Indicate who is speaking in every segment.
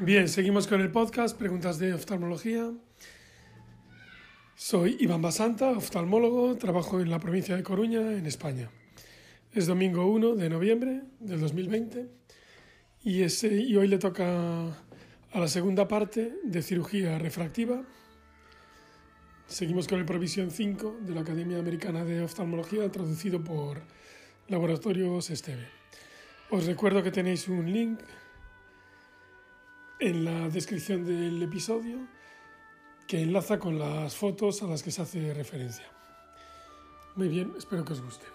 Speaker 1: Bien, seguimos con el podcast, preguntas de oftalmología. Soy Iván Basanta, oftalmólogo, trabajo en la provincia de Coruña, en España. Es domingo 1 de noviembre del 2020 y, y hoy le toca a la segunda parte de cirugía refractiva. Seguimos con el Provisión 5 de la Academia Americana de Oftalmología, traducido por Laboratorios Esteve. Os recuerdo que tenéis un link en la descripción del episodio que enlaza con las fotos a las que se hace referencia. Muy bien, espero que os guste.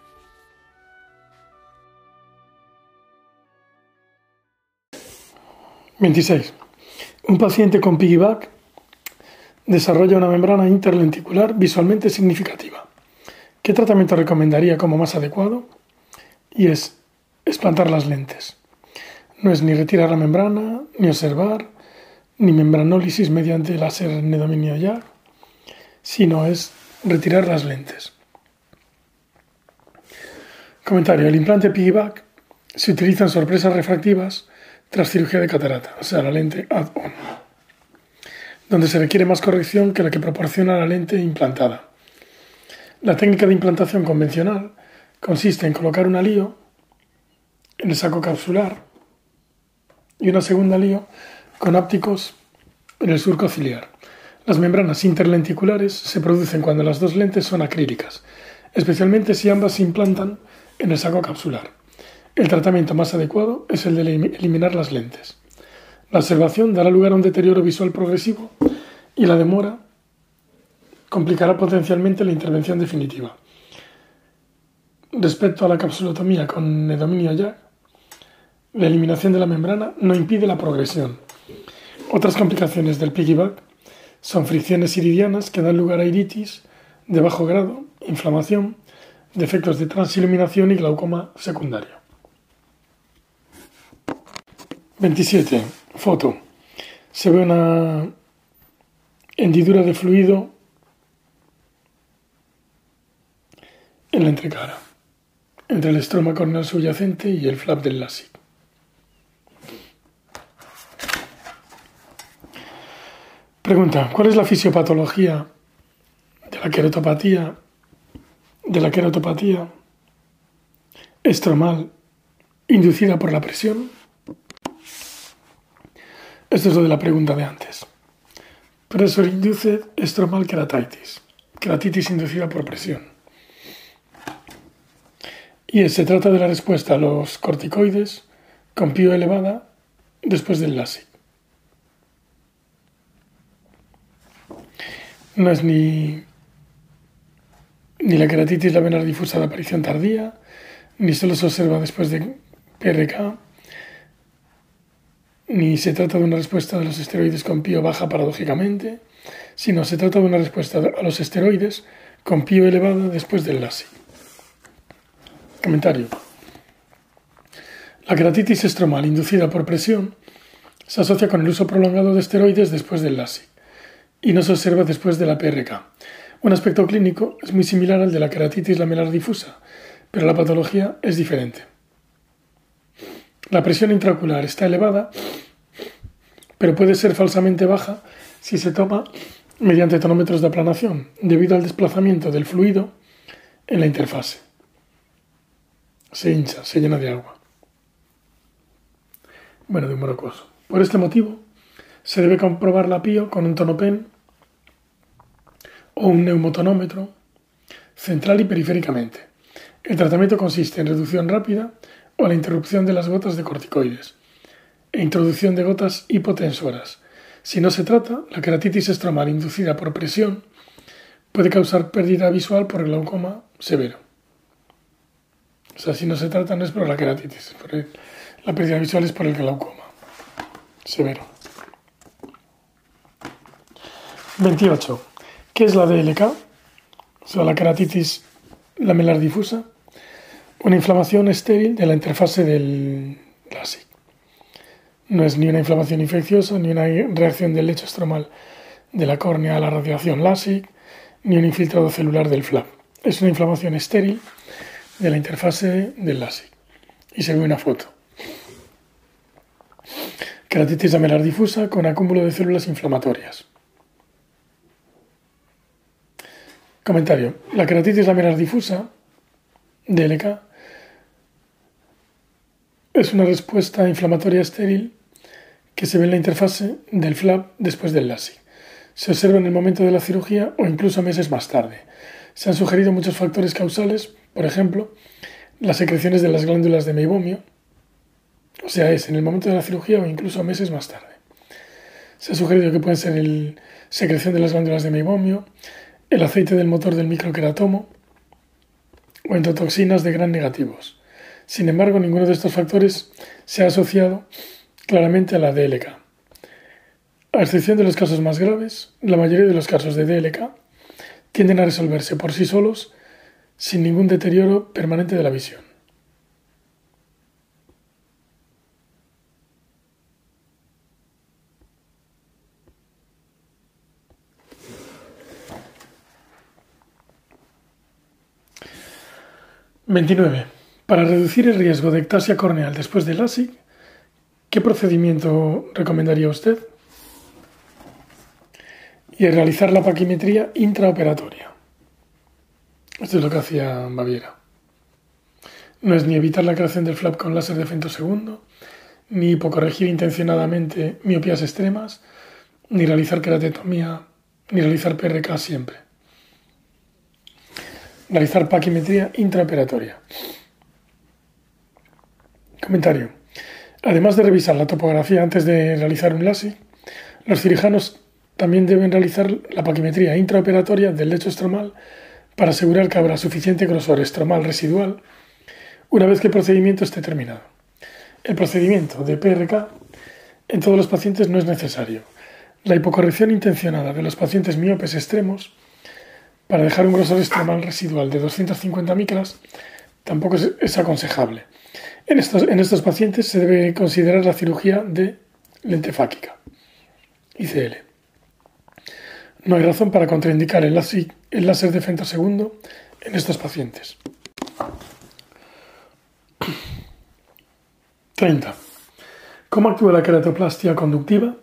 Speaker 1: ...26. Un paciente con piggyback desarrolla una membrana interlenticular visualmente significativa. ¿Qué tratamiento recomendaría como más adecuado? Y es explantar las lentes. No es ni retirar la membrana, ni observar, ni membranólisis mediante láser en dominio ya, sino es retirar las lentes. Comentario. El implante piggyback se utiliza en sorpresas refractivas tras cirugía de catarata, o sea, la lente add-on, donde se requiere más corrección que la que proporciona la lente implantada. La técnica de implantación convencional consiste en colocar un alío en el saco capsular y una segunda lío con ápticos en el surco ciliar. Las membranas interlenticulares se producen cuando las dos lentes son acrílicas, especialmente si ambas se implantan en el saco capsular. El tratamiento más adecuado es el de eliminar las lentes. La observación dará lugar a un deterioro visual progresivo y la demora complicará potencialmente la intervención definitiva. Respecto a la capsulotomía con nedominio ya, la eliminación de la membrana no impide la progresión. Otras complicaciones del piggyback son fricciones iridianas que dan lugar a iritis de bajo grado, inflamación, defectos de transiluminación y glaucoma secundario. 27. Foto. Se ve una hendidura de fluido en la entrecara, entre el estroma corneal subyacente y el flap del LASIK. Pregunta, ¿cuál es la fisiopatología de la queratopatía, de la queratopatía estromal inducida por la presión? Esto es lo de la pregunta de antes. Pressure induced estromal keratitis, keratitis inducida por presión. Y se trata de la respuesta a los corticoides con pío elevada después del LASIK. No es ni, ni la queratitis lamelar difusa de aparición tardía, ni solo se observa después de PRK, ni se trata de una respuesta de los esteroides con pío baja paradójicamente, sino se trata de una respuesta a los esteroides con pío elevado después del LASI. Comentario. La queratitis estromal inducida por presión se asocia con el uso prolongado de esteroides después del LASI y no se observa después de la PRK. Un aspecto clínico es muy similar al de la queratitis lamelar difusa, pero la patología es diferente. La presión intraocular está elevada, pero puede ser falsamente baja si se toma mediante tonómetros de aplanación, debido al desplazamiento del fluido en la interfase. Se hincha, se llena de agua. Bueno, de un morocoso. Por este motivo, se debe comprobar la PIO con un tonopen o un neumotonómetro central y periféricamente. El tratamiento consiste en reducción rápida o la interrupción de las gotas de corticoides e introducción de gotas hipotensoras. Si no se trata, la queratitis estromal inducida por presión puede causar pérdida visual por glaucoma severo. O sea, si no se trata no es por la queratitis, la pérdida visual es por el glaucoma severo. 28. ¿Qué es la DLK? O sea, la queratitis lamelar difusa. Una inflamación estéril de la interfase del LASIK. No es ni una inflamación infecciosa, ni una reacción del lecho estromal de la córnea a la radiación LASIK, ni un infiltrado celular del flap. Es una inflamación estéril de la interfase del LASIK. Y se ve una foto. Keratitis lamelar difusa con acúmulo de células inflamatorias. Comentario. La keratitis lamelar difusa, DLK, es una respuesta inflamatoria estéril que se ve en la interfase del flap después del LASI. Se observa en el momento de la cirugía o incluso meses más tarde. Se han sugerido muchos factores causales, por ejemplo, las secreciones de las glándulas de meibomio, o sea, es en el momento de la cirugía o incluso meses más tarde. Se ha sugerido que pueden ser la secreción de las glándulas de meibomio, el aceite del motor del microqueratomo o endotoxinas de gran negativos. Sin embargo, ninguno de estos factores se ha asociado claramente a la DLK. A excepción de los casos más graves, la mayoría de los casos de DLK tienden a resolverse por sí solos sin ningún deterioro permanente de la visión. ¿29. Para reducir el riesgo de ectasia corneal después del LASIK, ¿qué procedimiento recomendaría usted? Y realizar la paquimetría intraoperatoria. Esto es lo que hacía Baviera. No es ni evitar la creación del flap con láser de femtosegundo, ni hipocorregir intencionadamente miopías extremas, ni realizar queratetomía, ni realizar PRK siempre. Realizar paquimetría intraoperatoria. Comentario. Además de revisar la topografía antes de realizar un LASI, los cirujanos también deben realizar la paquimetría intraoperatoria del lecho estromal para asegurar que habrá suficiente grosor estromal residual una vez que el procedimiento esté terminado. El procedimiento de PRK en todos los pacientes no es necesario. La hipocorrección intencionada de los pacientes miopes extremos para dejar un grosor estromal residual de 250 micras tampoco es aconsejable. En estos, en estos pacientes se debe considerar la cirugía de lente fáquica, ICL. No hay razón para contraindicar el, el láser de femtosegundo en estos pacientes. 30. ¿Cómo actúa la queratoplastia conductiva?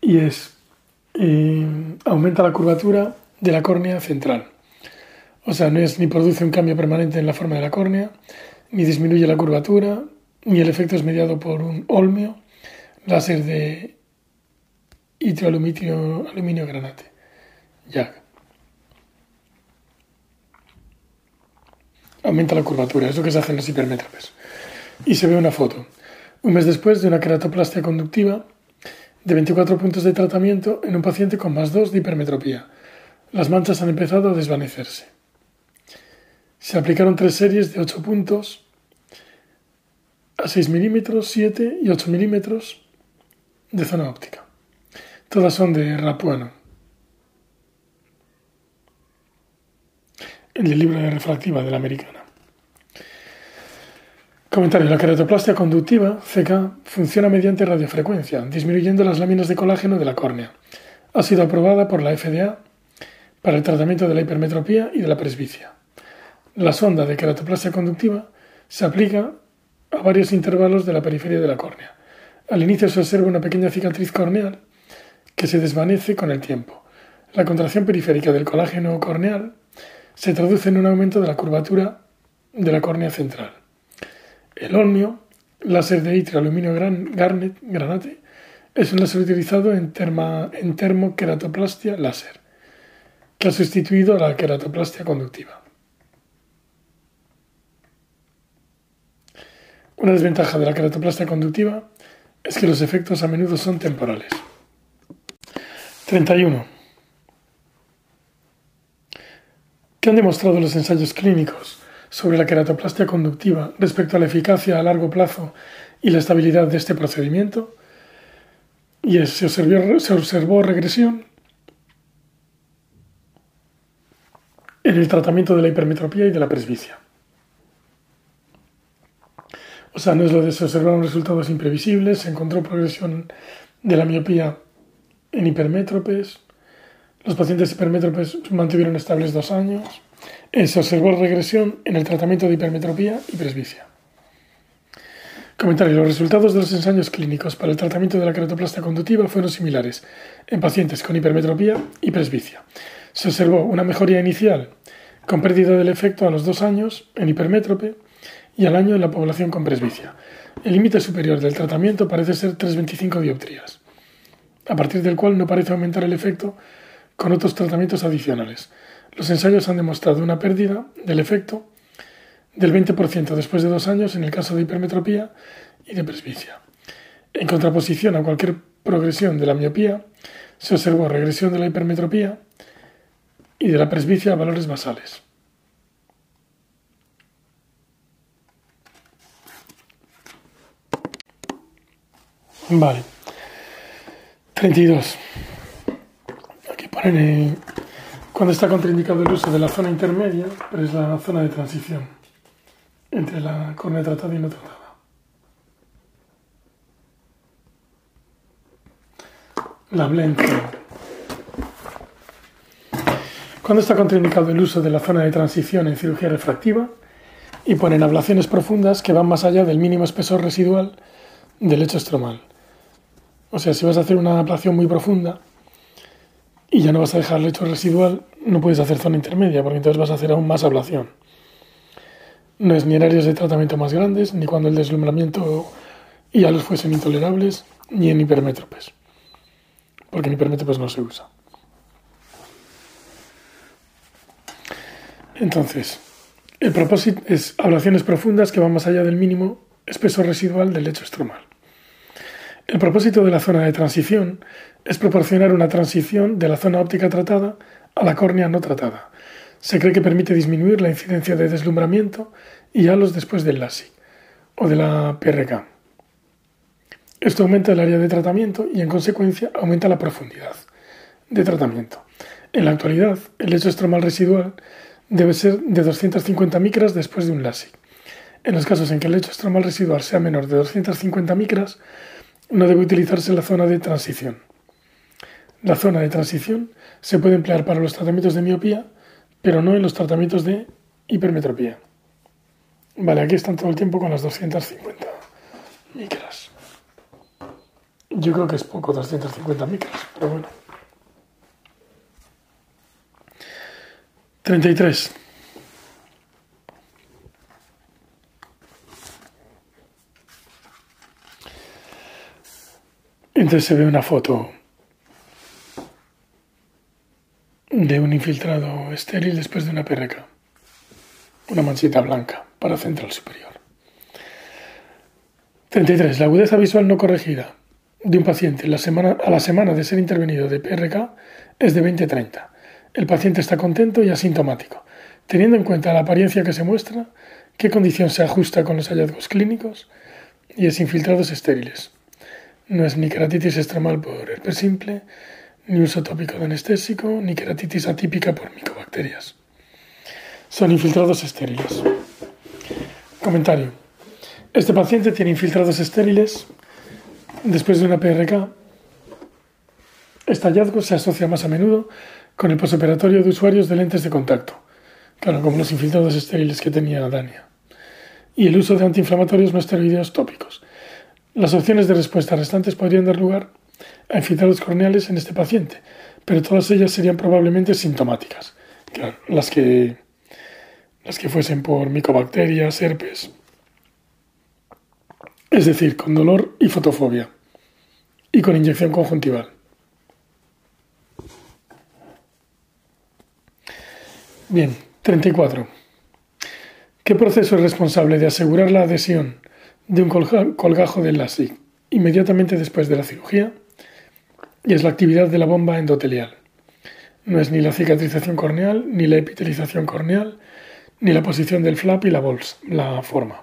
Speaker 1: Y es, eh, aumenta la curvatura de la córnea central. O sea, no es ni produce un cambio permanente en la forma de la córnea, ni disminuye la curvatura, ni el efecto es mediado por un olmio, láser de hidroaluminio aluminio granate. Ya. Aumenta la curvatura, es lo que se hace en los hipermétropes. Y se ve una foto. Un mes después de una queratoplastia conductiva de 24 puntos de tratamiento en un paciente con más 2 de hipermetropía. Las manchas han empezado a desvanecerse. Se aplicaron tres series de 8 puntos a 6 milímetros, 7 y 8 milímetros de zona óptica. Todas son de Rapuano. En el libro de refractiva de la americana. Comentario. La queratoplastia conductiva, CK, funciona mediante radiofrecuencia, disminuyendo las láminas de colágeno de la córnea. Ha sido aprobada por la FDA para el tratamiento de la hipermetropía y de la presbicia. La sonda de queratoplastia conductiva se aplica a varios intervalos de la periferia de la córnea. Al inicio se observa una pequeña cicatriz corneal que se desvanece con el tiempo. La contracción periférica del colágeno corneal se traduce en un aumento de la curvatura de la córnea central. El olmio, láser de itrio aluminio garnet, granate, es un láser utilizado en, en termoqueratoplastia láser, que ha sustituido a la queratoplastia conductiva. Una desventaja de la queratoplastia conductiva es que los efectos a menudo son temporales. 31. ¿Qué han demostrado los ensayos clínicos sobre la queratoplastia conductiva respecto a la eficacia a largo plazo y la estabilidad de este procedimiento? Y se observó, se observó regresión en el tratamiento de la hipermetropía y de la presbicia. O sea, no es lo de se observaron resultados imprevisibles, se encontró progresión de la miopía en hipermétropes, los pacientes hipermétropes mantuvieron estables dos años, eh, se observó regresión en el tratamiento de hipermetropía y presbicia. Comentario. Los resultados de los ensayos clínicos para el tratamiento de la queratoplastia conductiva fueron similares en pacientes con hipermetropía y presbicia. Se observó una mejoría inicial con pérdida del efecto a los dos años en hipermétrope y al año en la población con presbicia. El límite superior del tratamiento parece ser 3,25 dioptrías, a partir del cual no parece aumentar el efecto con otros tratamientos adicionales. Los ensayos han demostrado una pérdida del efecto del 20% después de dos años en el caso de hipermetropía y de presbicia. En contraposición a cualquier progresión de la miopía, se observó regresión de la hipermetropía y de la presbicia a valores basales. Vale. 32. Aquí ponen cuando está contraindicado el uso de la zona intermedia, pero es la zona de transición entre la córnea tratada y no tratada. La blend. Cuando está contraindicado el uso de la zona de transición en cirugía refractiva y ponen ablaciones profundas que van más allá del mínimo espesor residual del lecho estromal. O sea, si vas a hacer una ablación muy profunda y ya no vas a dejar lecho residual, no puedes hacer zona intermedia porque entonces vas a hacer aún más ablación. No es ni en áreas de tratamiento más grandes, ni cuando el deslumbramiento y los fuesen intolerables, ni en hipermétropes. Porque en hipermétropes no se usa. Entonces, el propósito es ablaciones profundas que van más allá del mínimo espesor residual del lecho estromal. El propósito de la zona de transición es proporcionar una transición de la zona óptica tratada a la córnea no tratada, se cree que permite disminuir la incidencia de deslumbramiento y halos después del LASIK o de la PRK. Esto aumenta el área de tratamiento y en consecuencia aumenta la profundidad de tratamiento. En la actualidad, el lecho estromal residual debe ser de 250 micras después de un LASIK. En los casos en que el lecho estromal residual sea menor de 250 micras, no debe utilizarse la zona de transición. La zona de transición se puede emplear para los tratamientos de miopía pero no en los tratamientos de hipermetropía. Vale, aquí están todo el tiempo con las 250 micras. Yo creo que es poco 250 micras, pero bueno. 33. Entonces se ve una foto de un infiltrado estéril después de una PRK. Una manchita blanca para central superior. 33. La agudeza visual no corregida de un paciente la semana, a la semana de ser intervenido de PRK es de 20-30. El paciente está contento y asintomático. Teniendo en cuenta la apariencia que se muestra, qué condición se ajusta con los hallazgos clínicos y es infiltrados estériles. No es ni keratitis extremal por herpes simple, ni uso tópico de anestésico, ni queratitis atípica por micobacterias. Son infiltrados estériles. Comentario. Este paciente tiene infiltrados estériles después de una PRK. Este hallazgo se asocia más a menudo con el posoperatorio de usuarios de lentes de contacto, claro, como los infiltrados estériles que tenía Dania, y el uso de antiinflamatorios no esteroideos tópicos. Las opciones de respuesta restantes podrían dar lugar a infiltrados corneales en este paciente, pero todas ellas serían probablemente sintomáticas. Las que, las que fuesen por micobacterias, herpes, es decir, con dolor y fotofobia, y con inyección conjuntival. Bien, 34. ¿Qué proceso es responsable de asegurar la adhesión de un colgajo del LASIK inmediatamente después de la cirugía? y es la actividad de la bomba endotelial. No es ni la cicatrización corneal, ni la epitelización corneal, ni la posición del flap y la la forma.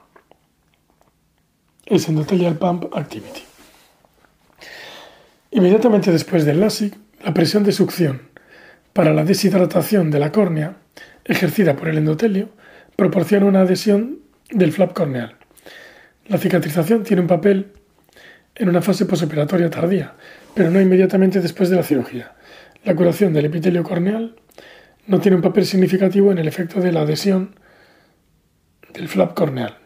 Speaker 1: Es endotelial pump activity. Inmediatamente después del LASIK, la presión de succión para la deshidratación de la córnea, ejercida por el endotelio, proporciona una adhesión del flap corneal. La cicatrización tiene un papel en una fase posoperatoria tardía, pero no inmediatamente después de la cirugía. La curación del epitelio corneal no tiene un papel significativo en el efecto de la adhesión del flap corneal.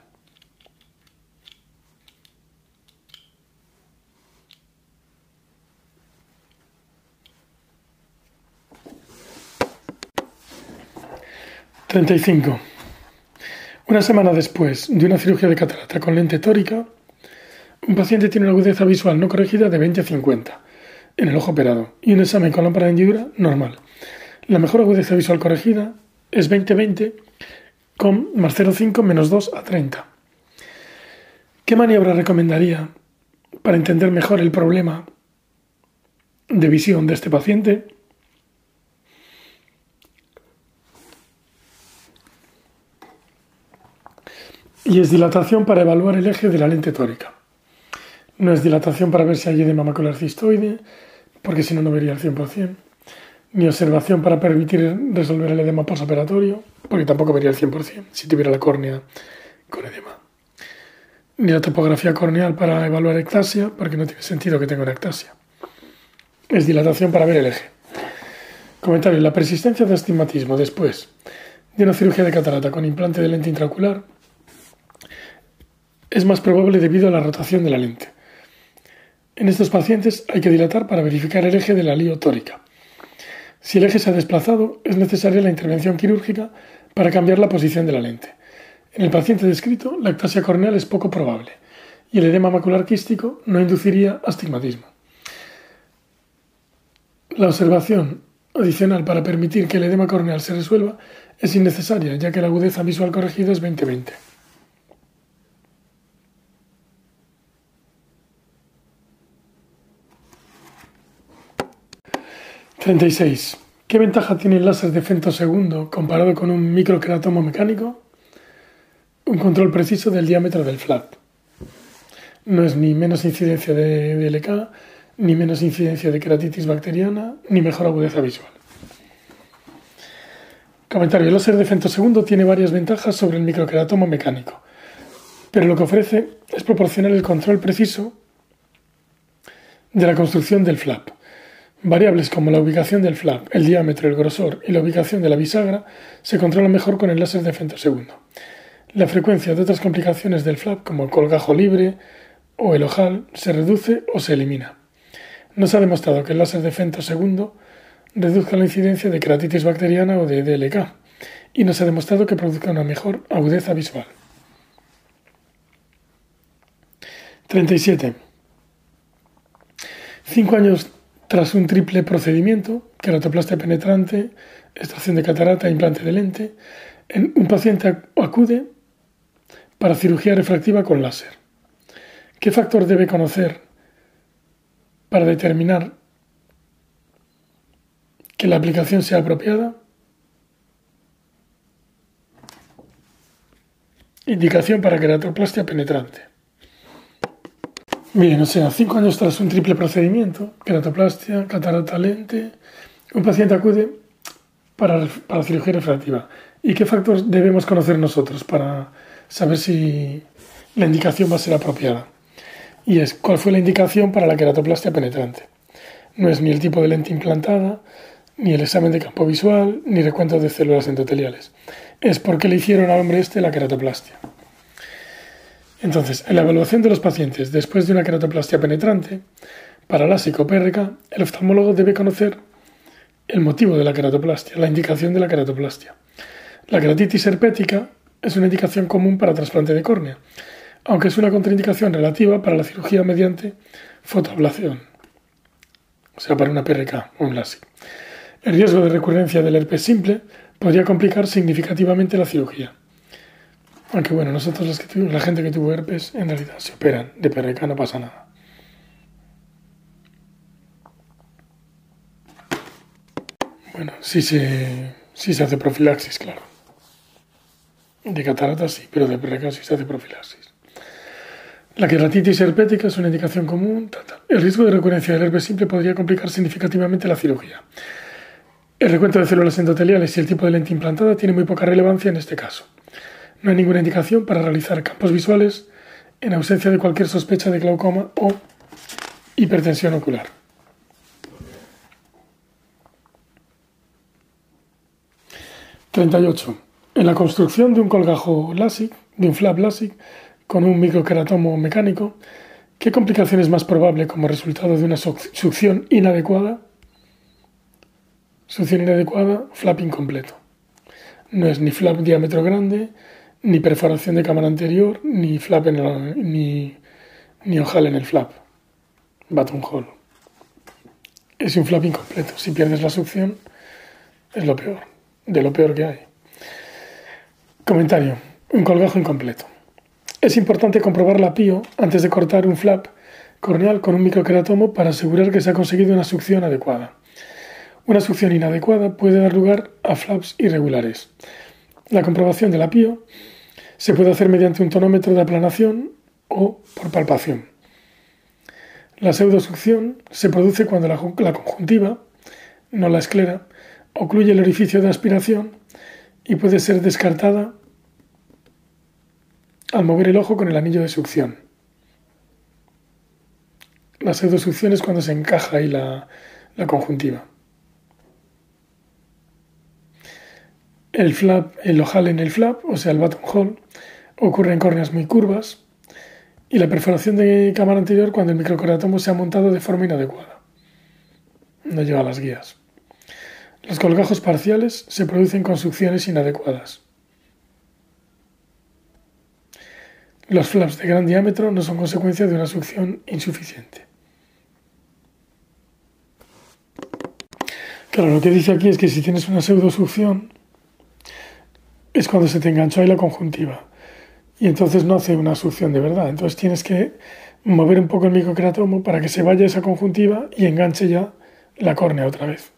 Speaker 1: 35. Una semana después de una cirugía de catarata con lente tórica, un paciente tiene una agudeza visual no corregida de 20 a 50 en el ojo operado y un examen con lámpara de hendidura normal. La mejor agudeza visual corregida es 20-20 con más 0,5 menos 2 a 30. ¿Qué maniobra recomendaría para entender mejor el problema de visión de este paciente? Y es dilatación para evaluar el eje de la lente tórica. No es dilatación para ver si hay edema macular cistoide, porque si no, no vería el 100%. Ni observación para permitir resolver el edema postoperatorio, porque tampoco vería el 100% si tuviera la córnea con edema. Ni la topografía corneal para evaluar ectasia, porque no tiene sentido que tenga una ectasia. Es dilatación para ver el eje. Comentario. La persistencia de astigmatismo después de una cirugía de catarata con implante de lente intraocular es más probable debido a la rotación de la lente. En estos pacientes hay que dilatar para verificar el eje de la lío tórica. Si el eje se ha desplazado, es necesaria la intervención quirúrgica para cambiar la posición de la lente. En el paciente descrito, la ectasia corneal es poco probable y el edema macular quístico no induciría astigmatismo. La observación adicional para permitir que el edema corneal se resuelva es innecesaria, ya que la agudeza visual corregida es 20-20. 36. ¿Qué ventaja tiene el láser de femtosegundo comparado con un microqueratomo mecánico? Un control preciso del diámetro del flap. No es ni menos incidencia de DLK, ni menos incidencia de queratitis bacteriana, ni mejor agudeza visual. Comentario. El láser de femtosegundo tiene varias ventajas sobre el microqueratomo mecánico, pero lo que ofrece es proporcionar el control preciso de la construcción del flap Variables como la ubicación del flap, el diámetro, el grosor y la ubicación de la bisagra se controlan mejor con el láser de femtosegundo. La frecuencia de otras complicaciones del flap, como el colgajo libre o el ojal, se reduce o se elimina. No se ha demostrado que el láser de femtosegundo reduzca la incidencia de queratitis bacteriana o de DLK, y no se ha demostrado que produzca una mejor agudeza visual. 37. Cinco años tras un triple procedimiento, queratoplastia penetrante, extracción de catarata e implante de lente, un paciente acude para cirugía refractiva con láser. ¿Qué factor debe conocer para determinar que la aplicación sea apropiada? Indicación para queratoplastia penetrante. Bien, o sea, cinco años tras un triple procedimiento, queratoplastia, catarata lente, un paciente acude para, para cirugía refractiva. ¿Y qué factores debemos conocer nosotros para saber si la indicación va a ser apropiada? Y es, ¿cuál fue la indicación para la queratoplastia penetrante? No es ni el tipo de lente implantada, ni el examen de campo visual, ni recuento de células endoteliales. Es porque le hicieron al hombre este la queratoplastia. Entonces, en la evaluación de los pacientes después de una queratoplastia penetrante, para la psicopérrica, el oftalmólogo debe conocer el motivo de la queratoplastia, la indicación de la queratoplastia. La queratitis herpética es una indicación común para trasplante de córnea, aunque es una contraindicación relativa para la cirugía mediante fotoablación, o sea, para una PRK o un LASIK. El riesgo de recurrencia del herpes simple podría complicar significativamente la cirugía. Aunque bueno, nosotros los que la gente que tuvo herpes en realidad se operan de PRK, no pasa nada. Bueno, sí se, sí se hace profilaxis, claro. De catarata sí, pero de PRK sí se hace profilaxis. La queratitis herpética es una indicación común. El riesgo de recurrencia del herpes simple podría complicar significativamente la cirugía. El recuento de células endoteliales y el tipo de lente implantada tiene muy poca relevancia en este caso. No hay ninguna indicación para realizar campos visuales en ausencia de cualquier sospecha de glaucoma o hipertensión ocular. ...38. En la construcción de un colgajo LASIK, de un flap LASIK, con un microqueratomo mecánico, ¿qué complicación es más probable como resultado de una succión inadecuada? Succión inadecuada, flap incompleto. No es ni flap diámetro grande, ni perforación de cámara anterior, ni flap en ni, ni ojal en el flap. Buttonhole. Es un flap incompleto. Si pierdes la succión, es lo peor. De lo peor que hay. Comentario. Un colgajo incompleto. Es importante comprobar la PIO antes de cortar un flap corneal con un microqueratomo para asegurar que se ha conseguido una succión adecuada. Una succión inadecuada puede dar lugar a flaps irregulares. La comprobación de la PIO se puede hacer mediante un tonómetro de aplanación o por palpación. La pseudosucción se produce cuando la, conjuntiva, no la esclera, ocluye el orificio de aspiración y puede ser descartada al mover el ojo con el anillo de succión. La pseudosucción es cuando se encaja ahí la, conjuntiva. El flap, el ojal en el flap, o sea, el buttonhole, ocurre en córneas muy curvas y la perforación de cámara anterior cuando el microcoratomo se ha montado de forma inadecuada. No lleva las guías. Los colgajos parciales se producen con succiones inadecuadas. Los flaps de gran diámetro no son consecuencia de una succión insuficiente. Claro, lo que dice aquí es que si tienes una pseudosucción es cuando se te enganchó ahí la conjuntiva y entonces no hace una succión de verdad. Entonces tienes que mover un poco el microcratomo para que se vaya esa conjuntiva y enganche ya la córnea otra vez.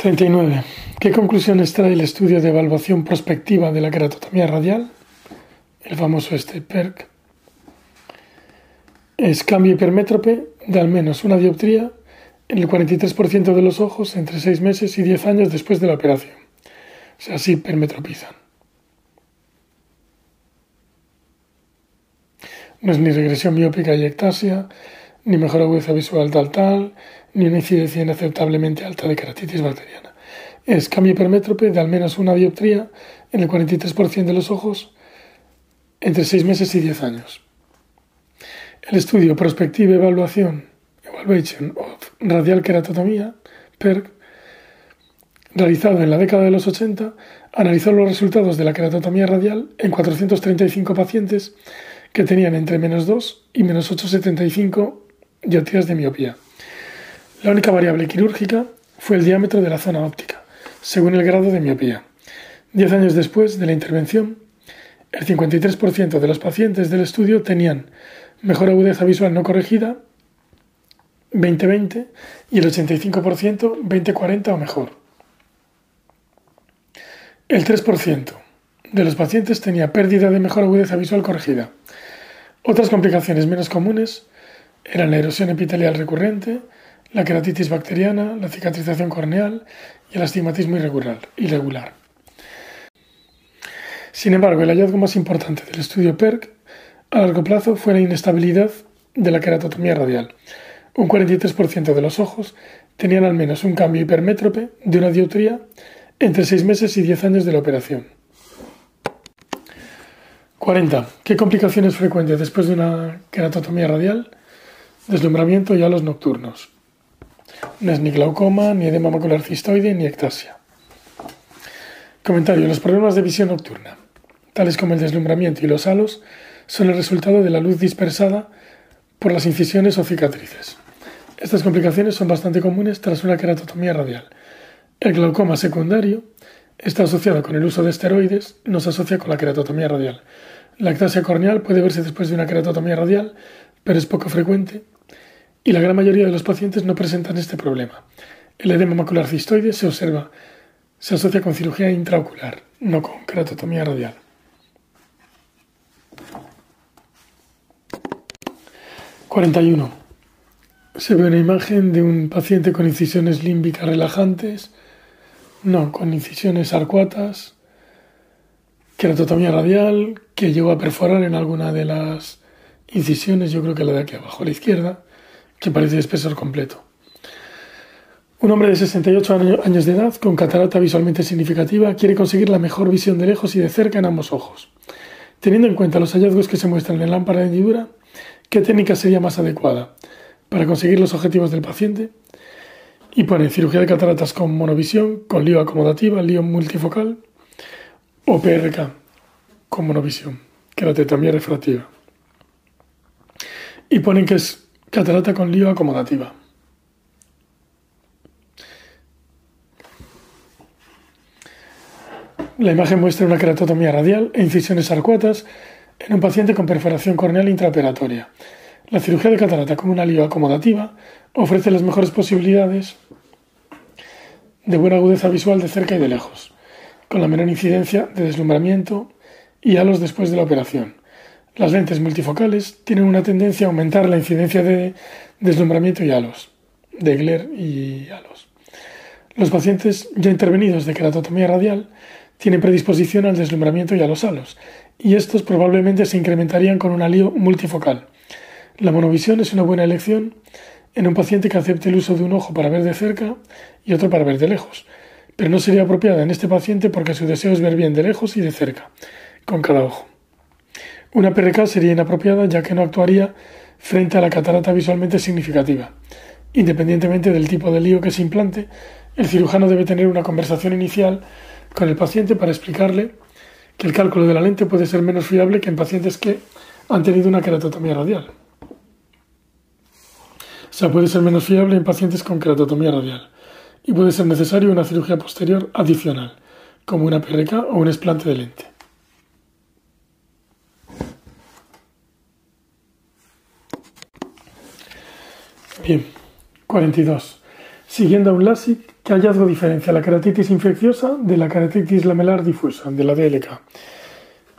Speaker 1: ...39. ¿Qué conclusiones trae el estudio de evaluación prospectiva de la keratotomía radial? El famoso este PERC. Es cambio hipermétrope de al menos una dioptría en el 43% de los ojos entre 6 meses y 10 años después de la operación. O sea, sí permetropizan. No es ni regresión miópica y ectasia, ni mejor agudeza visual tal tal, ni una incidencia inaceptablemente alta de keratitis bacteriana. Es cambio hipermétrope de al menos una dioptría en el 43% de los ojos entre 6 meses y 10 años. El estudio Prospective Evaluación Evaluation Radial Keratotomía, PERC, realizado en la década de los 80, analizó los resultados de la keratotomía radial en 435 pacientes que tenían entre menos 2 y menos 8,75 dioptrías de miopía. La única variable quirúrgica fue el diámetro de la zona óptica, según el grado de miopía. Diez años después de la intervención, el 53% de los pacientes del estudio tenían mejor agudeza visual no corregida 2020 y el 85% 2040 o mejor. El 3% de los pacientes tenía pérdida de mejor agudeza visual corregida. Otras complicaciones menos comunes eran la erosión epitelial recurrente, la queratitis bacteriana, la cicatrización corneal y el astigmatismo irregular. Sin embargo, el hallazgo más importante del estudio PERC a largo plazo fue la inestabilidad de la keratotomía radial. Un 43% de los ojos tenían al menos un cambio hipermétrope de una dioptría entre 6 meses y 10 años de la operación. 40. ¿Qué complicaciones frecuentes después de una keratotomía radial? Deslumbramiento y halos nocturnos. No es ni glaucoma, ni edema macular cistoide, ni ectasia. Comentario. Los problemas de visión nocturna, tales como el deslumbramiento y los halos, son el resultado de la luz dispersada por las incisiones o cicatrices. Estas complicaciones son bastante comunes tras una keratotomía radial. El glaucoma secundario está asociado con el uso de esteroides, no se asocia con la keratotomía radial. La ectasia corneal puede verse después de una keratotomía radial, pero es poco frecuente y la gran mayoría de los pacientes no presentan este problema. El edema macular cistoide se observa, se asocia con cirugía intraocular, no con keratotomía radial. 41. Se ve una imagen de un paciente con incisiones límbicas relajantes, no, con incisiones arcuatas, queratotomía radial, que llegó a perforar en alguna de las incisiones, yo creo que la de aquí abajo a la izquierda, que parece espesor completo. Un hombre de 68 años de edad, con catarata visualmente significativa, quiere conseguir la mejor visión de lejos y de cerca en ambos ojos. Teniendo en cuenta los hallazgos que se muestran en la lámpara de hendidura, ¿Qué técnica sería más adecuada? Para conseguir los objetivos del paciente y pone cirugía de cataratas con monovisión, con lío acomodativa, lío multifocal o PRK con monovisión, queratetomía refractiva. Y ponen que es catarata con lío acomodativa. La imagen muestra una keratotomía radial e incisiones arcuatas en un paciente con perforación corneal intraoperatoria. La cirugía de catarata como una lío acomodativa ofrece las mejores posibilidades de buena agudeza visual de cerca y de lejos, con la menor incidencia de deslumbramiento y halos después de la operación. Las lentes multifocales tienen una tendencia a aumentar la incidencia de deslumbramiento y halos, de glare y halos. Los pacientes ya intervenidos de keratotomía radial tienen predisposición al deslumbramiento y a los halos, y estos probablemente se incrementarían con un alío multifocal. La monovisión es una buena elección en un paciente que acepte el uso de un ojo para ver de cerca y otro para ver de lejos, pero no sería apropiada en este paciente porque su deseo es ver bien de lejos y de cerca, con cada ojo. Una PRK sería inapropiada ya que no actuaría frente a la catarata visualmente significativa. Independientemente del tipo de lío que se implante, el cirujano debe tener una conversación inicial con el paciente para explicarle que el cálculo de la lente puede ser menos fiable que en pacientes que han tenido una keratotomía radial. Sea, puede ser menos fiable en pacientes con keratotomía radial y puede ser necesario una cirugía posterior adicional, como una PRK o un explante de lente. Bien, 42. Siguiendo a un LASIK, ¿qué hallazgo diferencia la keratitis infecciosa de la keratitis lamelar difusa, de la DLK?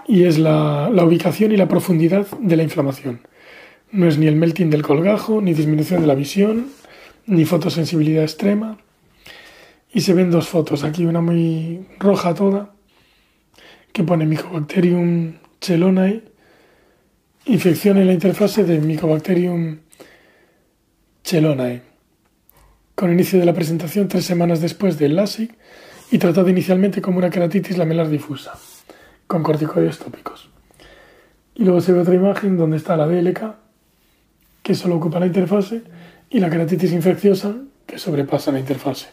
Speaker 1: Y es la ubicación y la profundidad de la inflamación. No es ni el melting del colgajo, ni disminución de la visión, ni fotosensibilidad extrema. Y se ven dos fotos, aquí una muy roja toda, que pone Mycobacterium chelonae, infección en la interfase de Mycobacterium chelonae con inicio de la presentación tres semanas después del LASIK y tratado inicialmente como una keratitis lamelar difusa, con corticoides tópicos. Y luego se ve otra imagen donde está la DLK, que solo ocupa la interfase, y la keratitis infecciosa, que sobrepasa la interfase.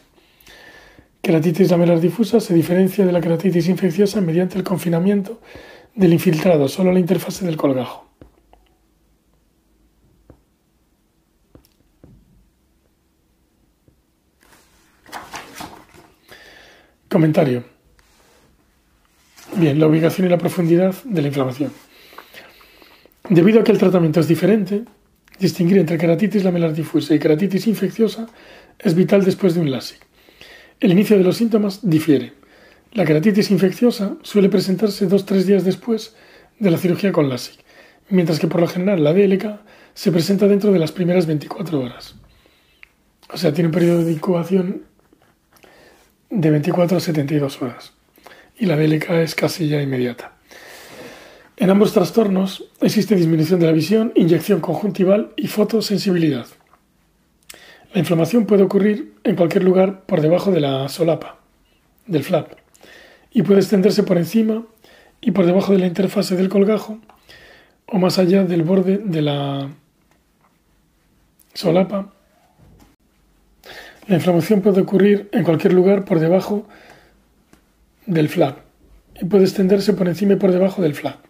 Speaker 1: Keratitis lamelar difusa se diferencia de la keratitis infecciosa mediante el confinamiento del infiltrado solo a la interfase del colgajo. Comentario. Bien, la ubicación y la profundidad de la inflamación. Debido a que el tratamiento es diferente, distinguir entre keratitis lamelar difusa y keratitis infecciosa es vital después de un LASIK. El inicio de los síntomas difiere. La keratitis infecciosa suele presentarse dos o tres días después de la cirugía con LASIK, mientras que por lo general la DLK se presenta dentro de las primeras 24 horas. O sea, tiene un periodo de incubación de 24 a 72 horas y la DLK es casi ya inmediata. En ambos trastornos existe disminución de la visión, inyección conjuntival y fotosensibilidad. La inflamación puede ocurrir en cualquier lugar por debajo de la solapa, del flap, y puede extenderse por encima y por debajo de la interfase del colgajo o más allá del borde de la solapa la inflamación puede ocurrir en cualquier lugar por debajo del flap y puede extenderse por encima y por debajo del flap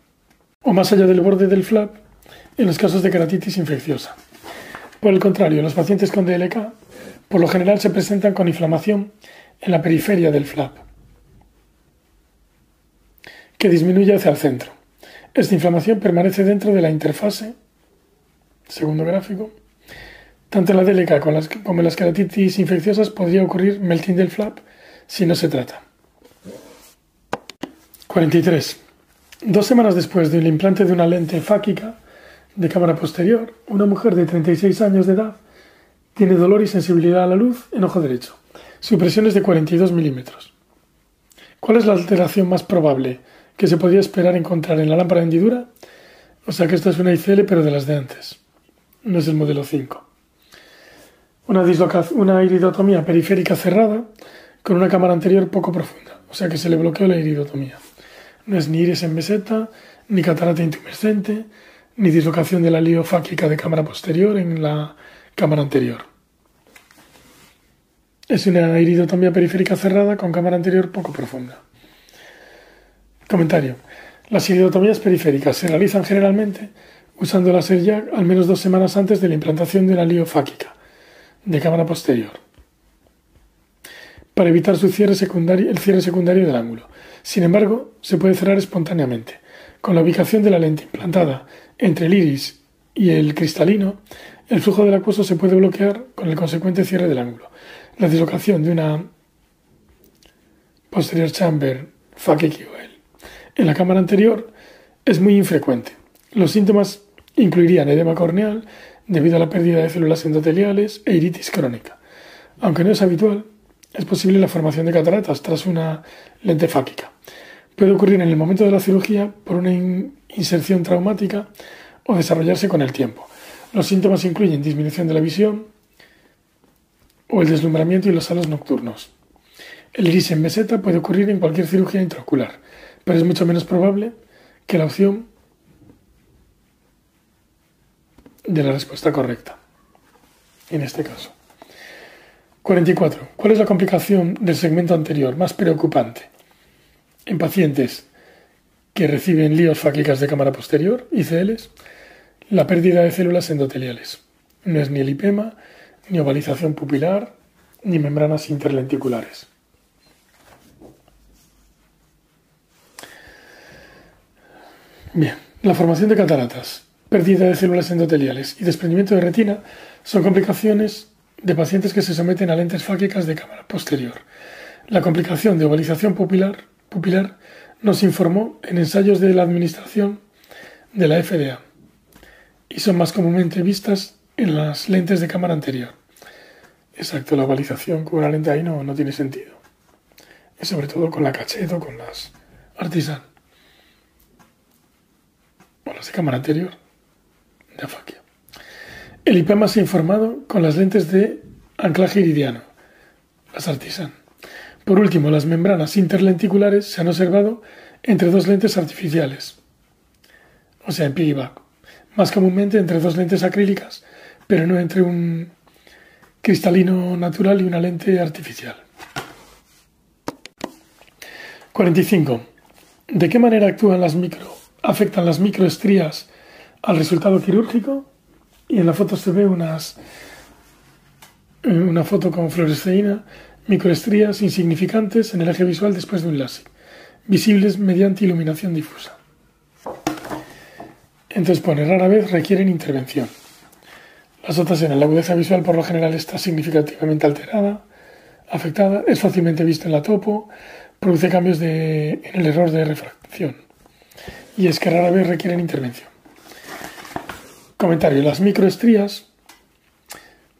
Speaker 1: o más allá del borde del flap en los casos de keratitis infecciosa. Por el contrario, los pacientes con DLK por lo general se presentan con inflamación en la periferia del flap que disminuye hacia el centro. Esta inflamación permanece dentro de la interfase, segundo gráfico, tanto en la DLK como en las keratitis infecciosas podría ocurrir melting del flap si no se trata. 43. Dos semanas después del implante de una lente fáquica de cámara posterior, una mujer de 36 años de edad tiene dolor y sensibilidad a la luz en ojo derecho. Su presión es de 42 milímetros. ¿Cuál es la alteración más probable que se podría esperar encontrar en la lámpara de hendidura? O sea que esta es una ICL pero de las de antes. No es el modelo 5 una, una iridotomía periférica cerrada con una cámara anterior poco profunda, o sea que se le bloqueó la iridotomía. No es ni iris en meseta, ni catarata intumescente, ni dislocación de la liofáquica de cámara posterior en la cámara anterior. Es una iridotomía periférica cerrada con cámara anterior poco profunda. Comentario. Las iridotomías periféricas se realizan generalmente usando la SERJAC al menos dos semanas antes de la implantación de una liofáquica de cámara posterior para evitar su cierre secundario, el cierre secundario del ángulo. Sin embargo, se puede cerrar espontáneamente. Con la ubicación de la lente implantada entre el iris y el cristalino, el flujo del acuoso se puede bloquear con el consecuente cierre del ángulo. La dislocación de una posterior chamber phakic en la cámara anterior es muy infrecuente. Los síntomas incluirían edema corneal debido a la pérdida de células endoteliales e iritis crónica. Aunque no es habitual, es posible la formación de cataratas tras una lente fáquica. Puede ocurrir en el momento de la cirugía por una inserción traumática o desarrollarse con el tiempo. Los síntomas incluyen disminución de la visión o el deslumbramiento y los halos nocturnos. El iris en meseta puede ocurrir en cualquier cirugía intraocular, pero es mucho menos probable que la opción de la respuesta correcta en este caso. 44. ¿Cuál es la complicación del segmento anterior más preocupante? En pacientes que reciben líos fáquicas de cámara posterior, ICLs, la pérdida de células endoteliales. No es ni el lipema, ni ovalización pupilar, ni membranas interlenticulares. Bien, la formación de cataratas, pérdida de células endoteliales y desprendimiento de retina son complicaciones de pacientes que se someten a lentes fáquicas de cámara posterior. La complicación de ovalización pupilar, pupilar nos informó en ensayos de la administración de la FDA y son más comúnmente vistas en las lentes de cámara anterior. Exacto, la ovalización con una lente ahí no, no tiene sentido. Y sobre todo con la cacheto, con las artisan. O las de cámara anterior, de afaquia. El IPEMA se ha informado con las lentes de anclaje iridiano, las Artisan. Por último, las membranas interlenticulares se han observado entre dos lentes artificiales, o sea, en piggyback, más comúnmente entre dos lentes acrílicas, pero no entre un cristalino natural y una lente artificial. 45. ¿De qué manera actúan las micro, afectan las microestrías al resultado quirúrgico? y en la foto se ve unas, eh, una foto con fluoresceína, microestrías insignificantes en el eje visual después de un láser, visibles mediante iluminación difusa. Entonces pone, rara vez requieren intervención. Las otras en la agudeza visual por lo general está significativamente alterada, afectada, es fácilmente vista en la topo, produce cambios de, en el error de refracción. Y es que rara vez requieren intervención. Comentario. Las microestrías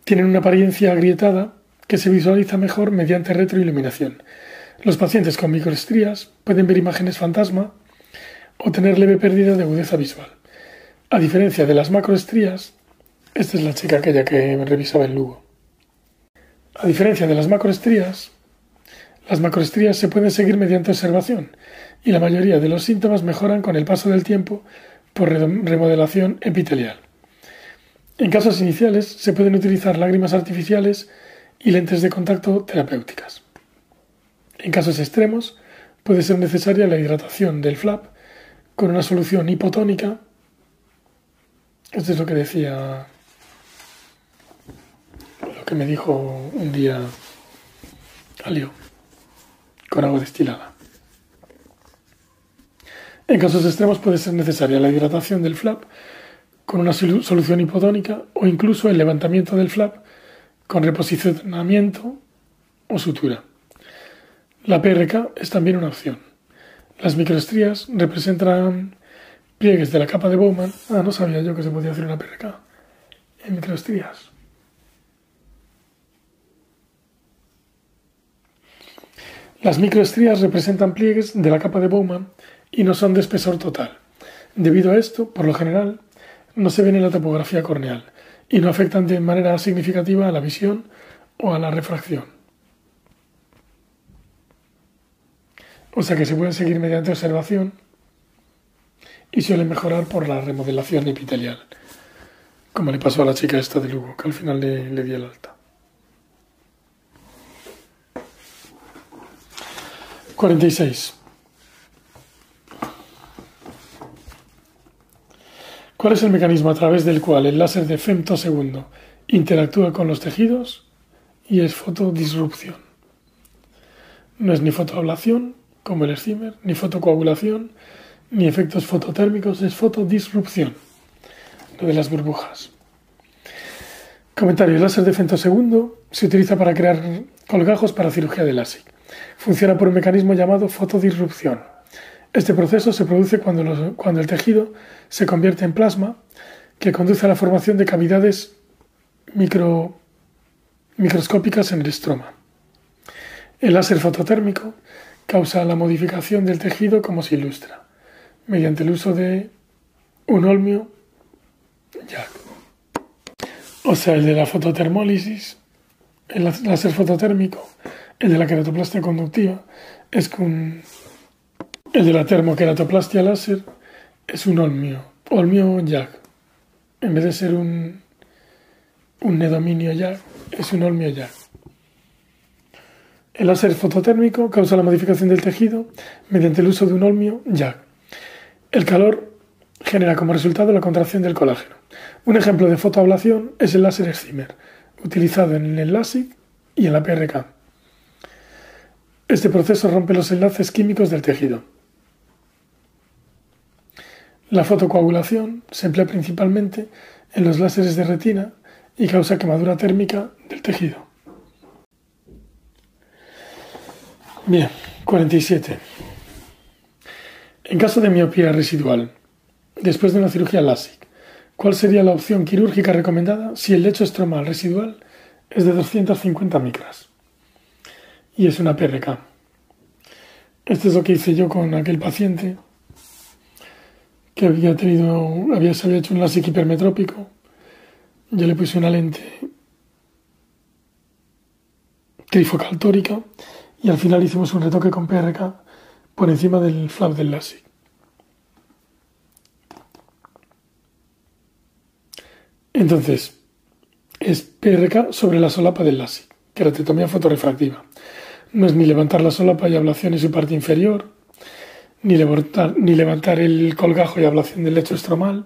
Speaker 1: tienen una apariencia agrietada que se visualiza mejor mediante retroiluminación. Los pacientes con microestrías pueden ver imágenes fantasma o tener leve pérdida de agudeza visual. A diferencia de las macroestrías, esta es la chica aquella que revisaba en Lugo. A diferencia de las macroestrías, las macroestrías se pueden seguir mediante observación y la mayoría de los síntomas mejoran con el paso del tiempo por remodelación epitelial. En casos iniciales se pueden utilizar lágrimas artificiales y lentes de contacto terapéuticas. En casos extremos puede ser necesaria la hidratación del flap con una solución hipotónica. Esto es lo que decía, lo que me dijo un día Alio, con agua destilada. En casos extremos puede ser necesaria la hidratación del flap con una solución hipotónica o incluso el levantamiento del flap con reposicionamiento o sutura. La PRK es también una opción. Las microestrías representan pliegues de la capa de Bowman. Ah, no sabía yo que se podía hacer una PRK en microestrías. Las microestrías representan pliegues de la capa de Bowman y no son de espesor total. Debido a esto, por lo general, no se ven en la topografía corneal y no afectan de manera significativa a la visión o a la refracción. O sea que se pueden seguir mediante observación y suelen mejorar por la remodelación epitelial. como le pasó a la chica esta de Lugo, que al final le, le dio el alta. 46. ¿Cuál es el mecanismo a través del cual el láser de femtosegundo interactúa con los tejidos? Y es fotodisrupción. No es ni fotoablación, como el Stimer, ni fotocoagulación, ni efectos fototérmicos, es fotodisrupción, lo de las burbujas. Comentario: el láser de femtosegundo se utiliza para crear colgajos para cirugía de LASIK. Funciona por un mecanismo llamado fotodisrupción. Este proceso se produce cuando, cuando el tejido se convierte en plasma, que conduce a la formación de cavidades micro, microscópicas en el estroma. El láser fototérmico causa la modificación del tejido como se ilustra, mediante el uso de un olmio ya. O sea, el de la fototermólisis, el láser fototérmico, el de la queratoplastia conductiva, es con el de la termoqueratoplastia láser es un olmio, olmio jack. En vez de ser un, un nedominio jack, es un olmio jack. El láser fototérmico causa la modificación del tejido mediante el uso de un olmio jack. El calor genera como resultado la contracción del colágeno. Un ejemplo de fotoablación es el láser Excimer, utilizado en el LASIK y en la PRK. Este proceso rompe los enlaces químicos del tejido. La fotocoagulación se emplea principalmente en los láseres de retina y causa quemadura térmica del tejido. Bien, 47. En caso de miopía residual, después de una cirugía LASIK, ¿cuál sería la opción quirúrgica recomendada si el lecho estromal residual es de 250 micras? Y es una PRK. Esto es lo que hice yo con aquel paciente que había tenido, había, se había hecho un láser hipermetrópico. Yo le puse una lente trifocal tórica y al final hicimos un retoque con PRK por encima del flap del LASIK. Entonces, es PRK sobre la solapa del LASIK, queratetomía fotorefractiva. No es ni levantar la solapa y ablación en su parte inferior, ni levantar, ni levantar el colgajo y ablación del lecho estromal.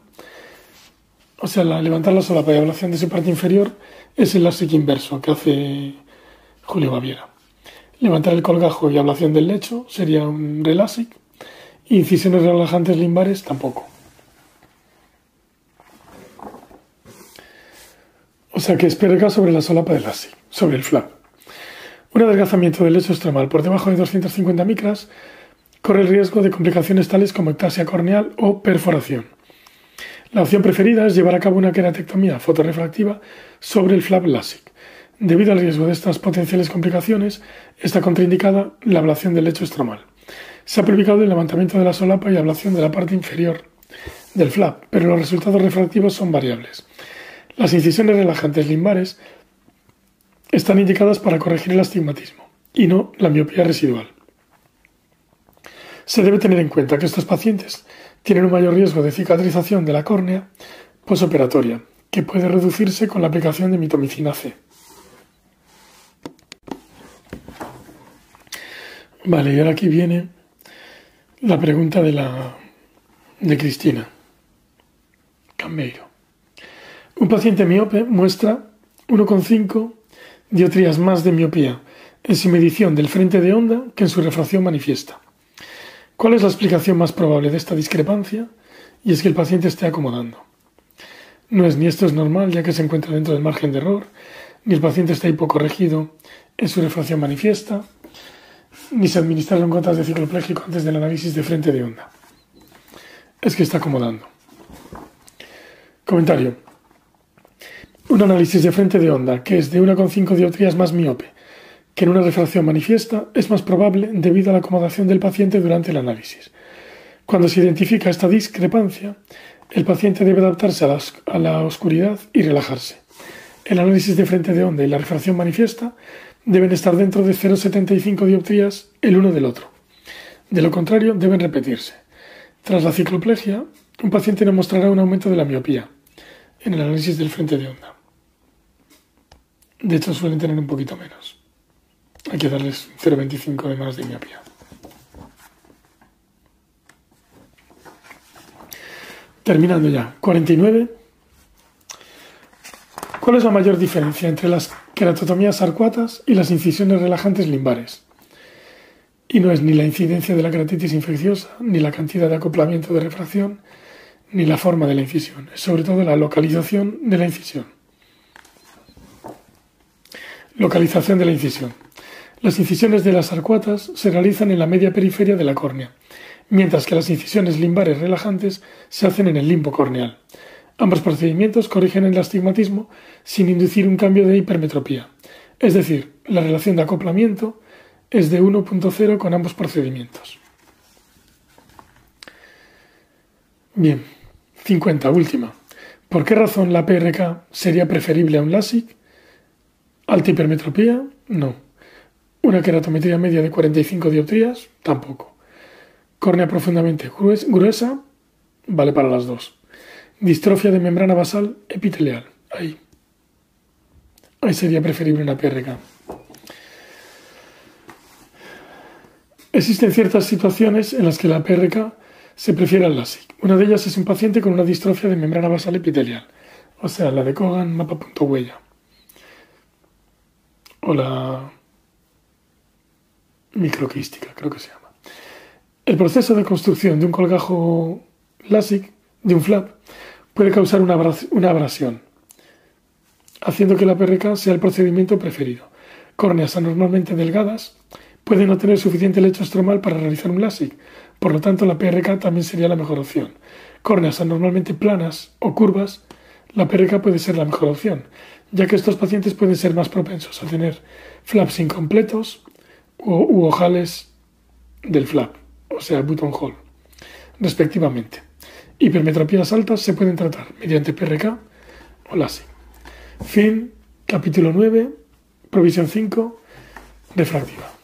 Speaker 1: O sea, levantar la solapa y ablación de su parte inferior es el LASIK inverso que hace Julio Baviera. Levantar el colgajo y ablación del lecho sería un relasic. Incisiones relajantes limbares tampoco. O sea que es sobre la solapa del LASIK, sobre el flap. Un adelgazamiento del lecho estromal por debajo de 250 micras corre el riesgo de complicaciones tales como ectasia corneal o perforación. La opción preferida es llevar a cabo una queratectomía fotorefractiva sobre el flap LASIK. Debido al riesgo de estas potenciales complicaciones, está contraindicada la ablación del lecho estromal. Se ha publicado el levantamiento de la solapa y ablación de la parte inferior del flap, pero los resultados refractivos son variables. Las incisiones relajantes limbares están indicadas para corregir el astigmatismo y no la miopía residual. Se debe tener en cuenta que estos pacientes tienen un mayor riesgo de cicatrización de la córnea posoperatoria, que puede reducirse con la aplicación de mitomicina C. Vale, y ahora aquí viene la pregunta de la de Cristina Cambeiro. Un paciente miope muestra 1,5 diotrías más de miopía en su medición del frente de onda que en su refracción manifiesta. ¿Cuál es la explicación más probable de esta discrepancia? Y es que el paciente esté acomodando. No es ni esto es normal, ya que se encuentra dentro del margen de error, ni el paciente está hipocorregido en su refracción manifiesta, ni se administraron gotas de ciclopléjico antes del análisis de frente de onda. Es que está acomodando. Comentario. Un análisis de frente de onda que es de 1,5 dioptrías más miope que en una refracción manifiesta es más probable debido a la acomodación del paciente durante el análisis. Cuando se identifica esta discrepancia, el paciente debe adaptarse a la, oscuridad y relajarse. El análisis de frente de onda y la refracción manifiesta deben estar dentro de 0,75 dioptrías el uno del otro. De lo contrario, deben repetirse. Tras la cicloplegia, un paciente no mostrará un aumento de la miopía. en el análisis del frente de onda. De hecho, suelen tener un poquito menos. Hay que darles 0,25 de más de miopía. Terminando ya. 49. ¿Cuál es la mayor diferencia entre las queratotomías arcuatas y las incisiones relajantes limbares? Y no es ni la incidencia de la queratitis infecciosa, ni la cantidad de acoplamiento de refracción, ni la forma de la incisión, es sobre todo la localización de la incisión. Localización de la incisión. Las incisiones de las arcuatas se realizan en la media periferia de la córnea, mientras que las incisiones limbares relajantes se hacen en el limbo corneal. Ambos procedimientos corrigen el astigmatismo sin inducir un cambio de hipermetropía, es decir, la relación de acoplamiento es de 1.0 con ambos procedimientos. Bien, 50, última. ¿Por qué razón la PRK sería preferible a un LASIK? ¿Alta hipermetropía? No. ¿Una queratometría media de 45 dioptrías? Tampoco. ¿Córnea profundamente gruesa? Vale para las dos. Distrofia de membrana basal epitelial. Ahí. Ahí sería preferible una PRK. Existen ciertas situaciones en las que la PRK se prefiere al LASIK. Una de ellas es un paciente con una distrofia de membrana basal epitelial, o sea, la de Kogan mapa punto huella. Microquística, creo que se llama. El proceso de construcción de un colgajo LASIK, de un flap, puede causar una, abrasión, haciendo que la PRK sea el procedimiento preferido. Córneas anormalmente delgadas puede no tener suficiente lecho estromal para realizar un LASIK, por lo tanto la PRK también sería la mejor opción. Córneas anormalmente planas o curvas, la PRK puede ser la mejor opción, ya que estos pacientes pueden ser más propensos a tener flaps incompletos u ojales del flap, o sea, button hole, respectivamente. Hipermetropías altas se pueden tratar mediante PRK o LASIK. Fin, capítulo 9, provisión 5, refractiva.